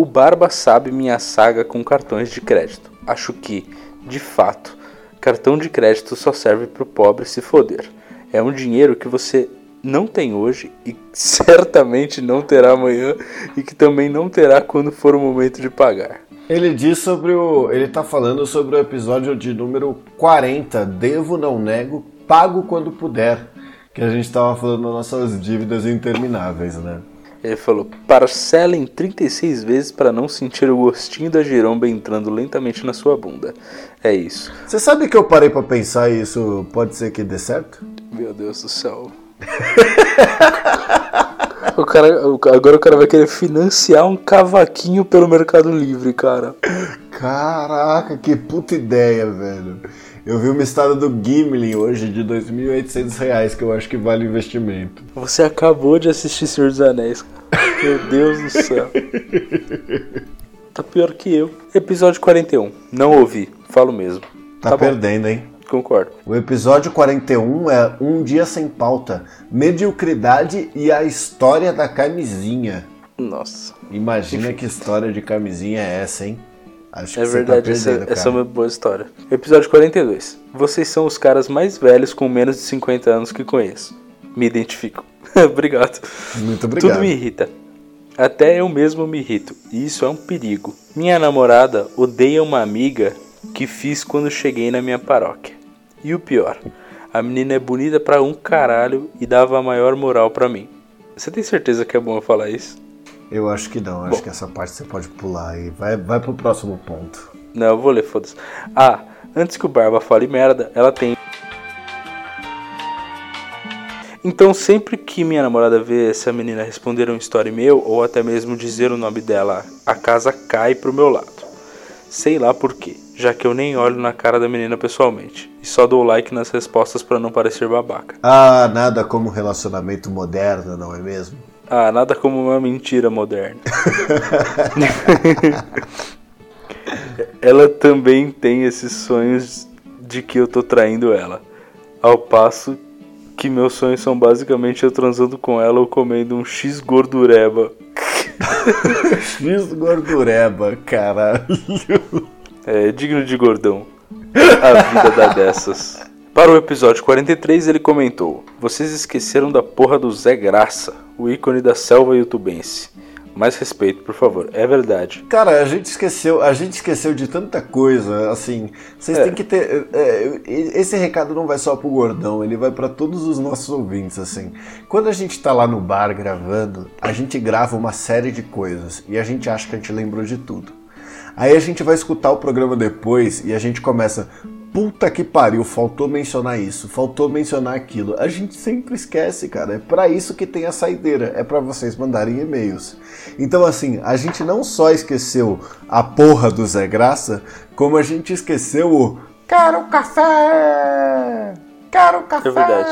O Barba sabe minha saga com cartões de crédito. Acho que, de fato, cartão de crédito só serve pro pobre se foder. É um dinheiro que você não tem hoje e [LAUGHS] certamente não terá amanhã e que também não terá quando for o momento de pagar. Ele diz sobre o. Ele tá falando sobre o episódio de número 40, Devo Não Nego, Pago Quando Puder. Que a gente tava falando das nossas dívidas intermináveis, né? Ele falou: parcela em 36 vezes para não sentir o gostinho da giromba entrando lentamente na sua bunda. É isso. Você sabe que eu parei para pensar e isso pode ser que dê certo? Meu Deus do céu. [LAUGHS] o cara, agora o cara vai querer financiar um cavaquinho pelo Mercado Livre, cara. Caraca, que puta ideia, velho. Eu vi uma estada do Gimli hoje de 2.800 reais, que eu acho que vale investimento. Você acabou de assistir Senhor dos Anéis, cara. Meu Deus do céu. Tá pior que eu. Episódio 41. Não ouvi, falo mesmo. Tá, tá perdendo, hein? Concordo. O episódio 41 é Um Dia Sem Pauta. Mediocridade e a história da camisinha. Nossa. Imagina que história de camisinha é essa, hein? Acho é tá verdade, tá essa, essa, é uma boa história. Episódio 42. Vocês são os caras mais velhos com menos de 50 anos que conheço. Me identifico. [LAUGHS] obrigado. Muito obrigado. Tudo me irrita. Até eu mesmo me irrito. E isso é um perigo. Minha namorada odeia uma amiga que fiz quando cheguei na minha paróquia. E o pior, a menina é bonita pra um caralho e dava a maior moral pra mim. Você tem certeza que é bom eu falar isso? Eu acho que não, acho bom. que essa parte você pode pular e vai, vai pro próximo ponto. Não, eu vou ler, foda-se. Ah, antes que o Barba fale merda, ela tem. Então, sempre que minha namorada vê essa menina responder um story meu, ou até mesmo dizer o nome dela, a casa cai pro meu lado. Sei lá por quê já que eu nem olho na cara da menina pessoalmente. E só dou like nas respostas para não parecer babaca. Ah, nada como relacionamento moderno, não é mesmo? Ah, nada como uma mentira moderna. [LAUGHS] ela também tem esses sonhos de que eu tô traindo ela. Ao passo que meus sonhos são basicamente eu transando com ela ou comendo um X gordureba. X gordureba, caralho. É digno de gordão. A vida dá dessas. Para o episódio 43, ele comentou: Vocês esqueceram da porra do Zé Graça, o ícone da selva youtubense. Mais respeito, por favor. É verdade. Cara, a gente esqueceu, a gente esqueceu de tanta coisa. Assim, vocês é. têm que ter. É, esse recado não vai só pro gordão, ele vai para todos os nossos ouvintes. Assim, quando a gente tá lá no bar gravando, a gente grava uma série de coisas e a gente acha que a gente lembrou de tudo. Aí a gente vai escutar o programa depois e a gente começa. Puta que pariu, faltou mencionar isso, faltou mencionar aquilo. A gente sempre esquece, cara. É para isso que tem a saideira, é para vocês mandarem e-mails. Então, assim, a gente não só esqueceu a porra do Zé Graça, como a gente esqueceu o Quero café! Quero café! É verdade.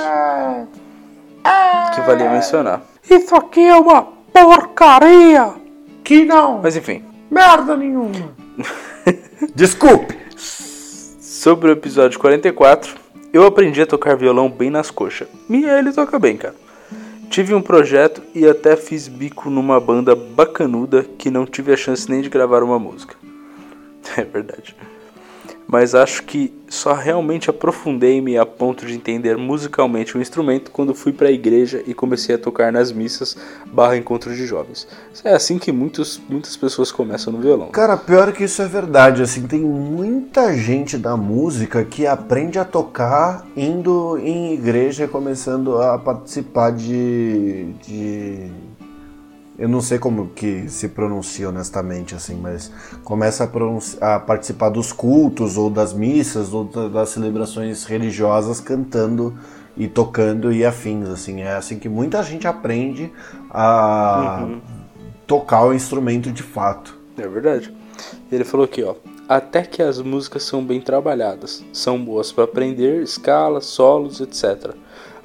É... Que valia mencionar. Isso aqui é uma porcaria! Que não! Mas enfim. Merda nenhuma! [LAUGHS] Desculpe! Sobre o episódio 44, eu aprendi a tocar violão bem nas coxas. E ele toca bem, cara. Tive um projeto e até fiz bico numa banda bacanuda que não tive a chance nem de gravar uma música. [LAUGHS] É verdade mas acho que só realmente aprofundei-me a ponto de entender musicalmente o instrumento quando fui para a igreja e comecei a tocar nas missas barra encontros de jovens. É assim que muitos, muitas pessoas começam no violão. Cara, pior que isso é verdade, assim, tem muita gente da música que aprende a tocar indo em igreja e começando a participar de, de eu não sei como que se pronuncia honestamente, assim, mas começa a, a participar dos cultos ou das missas ou das celebrações religiosas cantando e tocando e afins, assim. É assim que muita gente aprende a uhum. tocar o instrumento de fato. É verdade. Ele falou aqui, ó. Até que as músicas são bem trabalhadas, são boas para aprender escalas, solos, etc.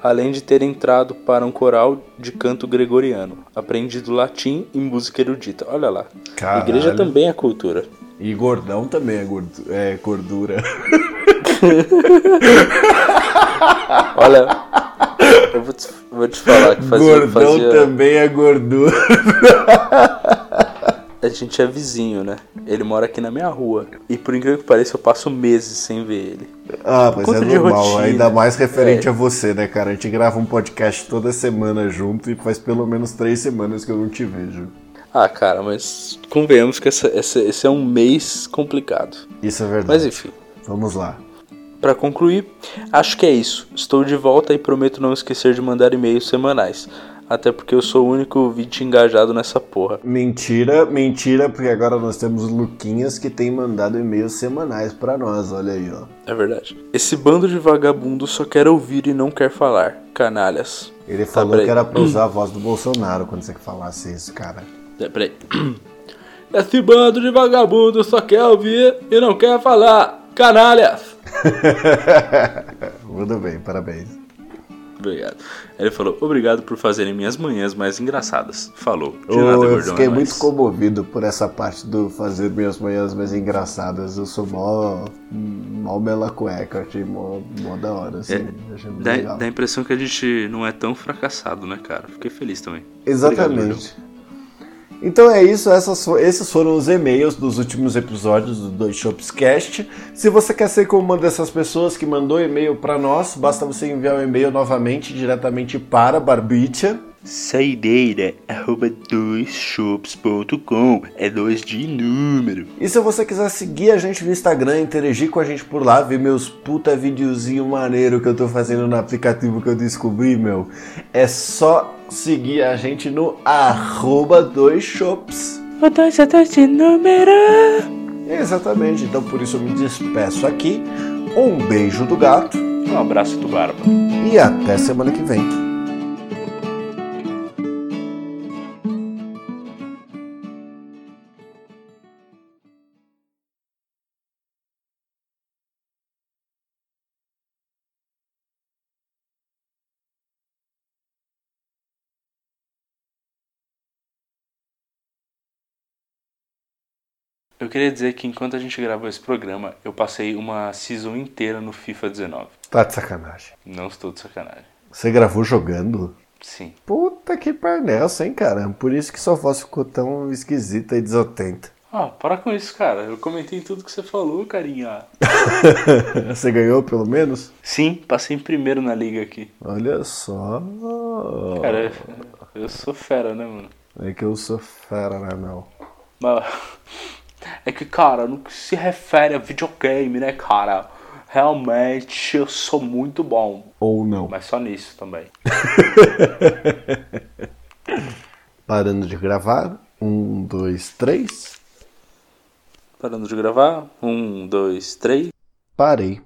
Além de ter entrado para um coral de canto gregoriano, aprendido latim e música erudita. Olha lá. Caralho. Igreja também é cultura. E gordão também é, gordura. É gordura. [LAUGHS] Olha, eu vou te, vou te falar que fazia. Gordão fazia... também é gordura. [LAUGHS] A gente é vizinho, né? Ele mora aqui na minha rua. E por incrível que pareça, eu passo meses sem ver ele. Ah, mas é normal, rotina, ainda mais referente é. a você, né, cara? A gente grava um podcast toda semana junto e faz pelo menos três semanas que eu não te vejo. Ah, cara, mas convenhamos que essa, essa, esse é um mês complicado. Isso é verdade. Mas enfim. Vamos lá. Para concluir, acho que é isso. Estou de volta e prometo não esquecer de mandar e-mails semanais. Até porque eu sou o único ouvinte engajado nessa porra. Mentira, mentira, porque agora nós temos Luquinhas que tem mandado e-mails semanais para nós, olha aí, ó. É verdade. Esse bando de vagabundo só quer ouvir e não quer falar. Canalhas. Ele tá, falou tá, que era pra usar a voz do Bolsonaro quando você falasse isso, cara. É, peraí. [CLEARS THROAT] Esse bando de vagabundo só quer ouvir e não quer falar. Canalhas! [LAUGHS] Muito bem, parabéns. Obrigado. Ele falou: Obrigado por fazerem minhas manhãs mais engraçadas. Falou. De nada, gordão, eu fiquei é muito comovido por essa parte do fazer minhas manhãs mais engraçadas. Eu sou mó, mó mela cueca, achei mó, mó da hora. Assim. É, dá, dá a impressão que a gente não é tão fracassado, né, cara? Fiquei feliz também. Exatamente. Obrigado, então é isso, essas, esses foram os e-mails dos últimos episódios do Dois Shops Cast. Se você quer ser como uma dessas pessoas que mandou e-mail para nós, basta você enviar o um e-mail novamente diretamente para Barbicha. Saideira, arroba doisshops.com, é dois de número. E se você quiser seguir a gente no Instagram, interagir com a gente por lá, ver meus puta videozinho maneiro que eu tô fazendo no aplicativo que eu descobri, meu, é só seguir a gente no arroba dois shops. O dois é dois de número. Exatamente, então por isso eu me despeço aqui. Um beijo do gato. Um abraço do barba. E até semana que vem. Eu queria dizer que enquanto a gente gravou esse programa, eu passei uma season inteira no FIFA 19. Tá de sacanagem. Não estou de sacanagem. Você gravou jogando? Sim. Puta que parnelça, hein, cara? Por isso que sua voz ficou tão esquisita e desatenta. Ah, para com isso, cara. Eu comentei tudo que você falou, carinha. [LAUGHS] você ganhou, pelo menos? Sim, passei em primeiro na liga aqui. Olha só. Cara, eu sou fera, né, mano? É que eu sou fera, né, meu? Mas... É que, cara, no que se refere a videogame, né, cara? Realmente eu sou muito bom. Ou não. Mas só nisso também. [LAUGHS] Parando de gravar. Um, dois, três. Parando de gravar. Um, dois, três. Parei.